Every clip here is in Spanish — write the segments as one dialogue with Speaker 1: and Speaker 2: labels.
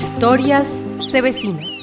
Speaker 1: Historias Cebecinas.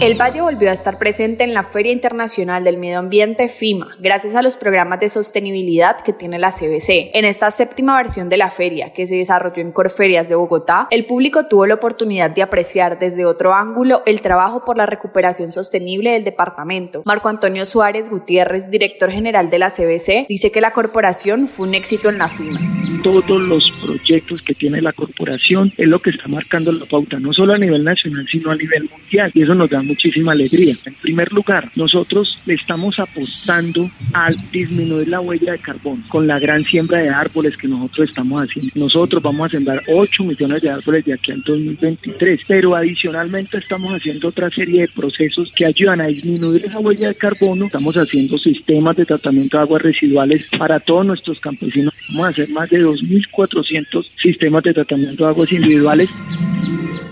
Speaker 2: El Valle volvió a estar presente en la Feria Internacional del Medio Ambiente FIMA, gracias a los programas de sostenibilidad que tiene la CBC. En esta séptima versión de la feria, que se desarrolló en Corferias de Bogotá, el público tuvo la oportunidad de apreciar desde otro ángulo el trabajo por la recuperación sostenible del departamento. Marco Antonio Suárez Gutiérrez, director general de la CBC, dice que la corporación fue un éxito en la FIMA
Speaker 3: todos los proyectos que tiene la corporación es lo que está marcando la pauta, no solo a nivel nacional, sino a nivel mundial. Y eso nos da muchísima alegría. En primer lugar, nosotros le estamos apostando al disminuir la huella de carbón con la gran siembra de árboles que nosotros estamos haciendo. Nosotros vamos a sembrar 8 millones de árboles de aquí al 2023, pero adicionalmente estamos haciendo otra serie de procesos que ayudan a disminuir esa huella de carbono. Estamos haciendo sistemas de tratamiento de aguas residuales para todos nuestros campesinos. Vamos a hacer más de 2.400 sistemas de tratamiento de aguas individuales.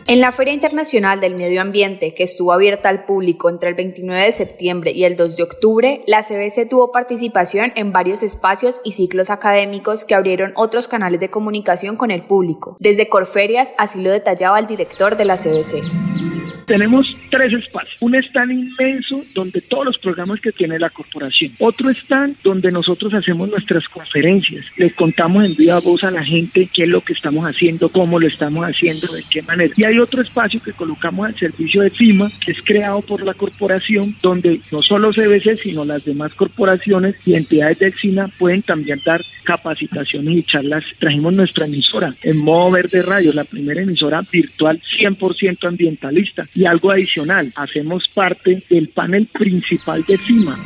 Speaker 2: En la Feria Internacional del Medio Ambiente, que estuvo abierta al público entre el 29 de septiembre y el 2 de octubre, la CBC tuvo participación en varios espacios y ciclos académicos que abrieron otros canales de comunicación con el público. Desde Corferias, así lo detallaba el director de la CBC.
Speaker 3: Tenemos tres espacios. Un stand inmenso donde todos los programas que tiene la corporación. Otro stand donde nosotros hacemos nuestras conferencias. Le contamos en viva voz a la gente qué es lo que estamos haciendo, cómo lo estamos haciendo, de qué manera. Y hay otro espacio que colocamos al servicio de FIMA, que es creado por la corporación, donde no solo CBC, sino las demás corporaciones y entidades del SINA pueden también dar capacitaciones y charlas. Trajimos nuestra emisora en modo verde radio, la primera emisora virtual 100% ambientalista y algo adicional, hacemos parte del panel principal de CIMA.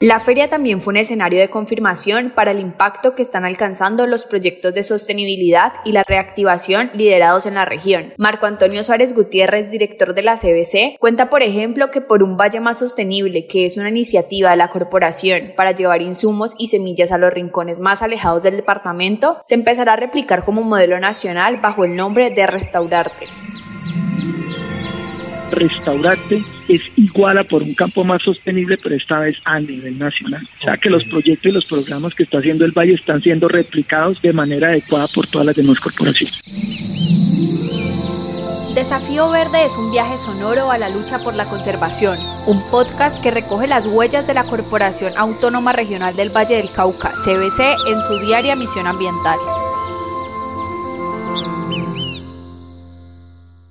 Speaker 2: La feria también fue un escenario de confirmación para el impacto que están alcanzando los proyectos de sostenibilidad y la reactivación liderados en la región. Marco Antonio Suárez Gutiérrez, director de la CBC, cuenta, por ejemplo, que por un Valle Más Sostenible, que es una iniciativa de la corporación para llevar insumos y semillas a los rincones más alejados del departamento, se empezará a replicar como modelo nacional bajo el nombre de Restaurarte
Speaker 3: restaurante es igual a por un campo más sostenible, pero esta vez a nivel nacional. O sea que los proyectos y los programas que está haciendo el Valle están siendo replicados de manera adecuada por todas las demás corporaciones.
Speaker 2: Desafío Verde es un viaje sonoro a la lucha por la conservación, un podcast que recoge las huellas de la Corporación Autónoma Regional del Valle del Cauca, CBC, en su diaria misión ambiental.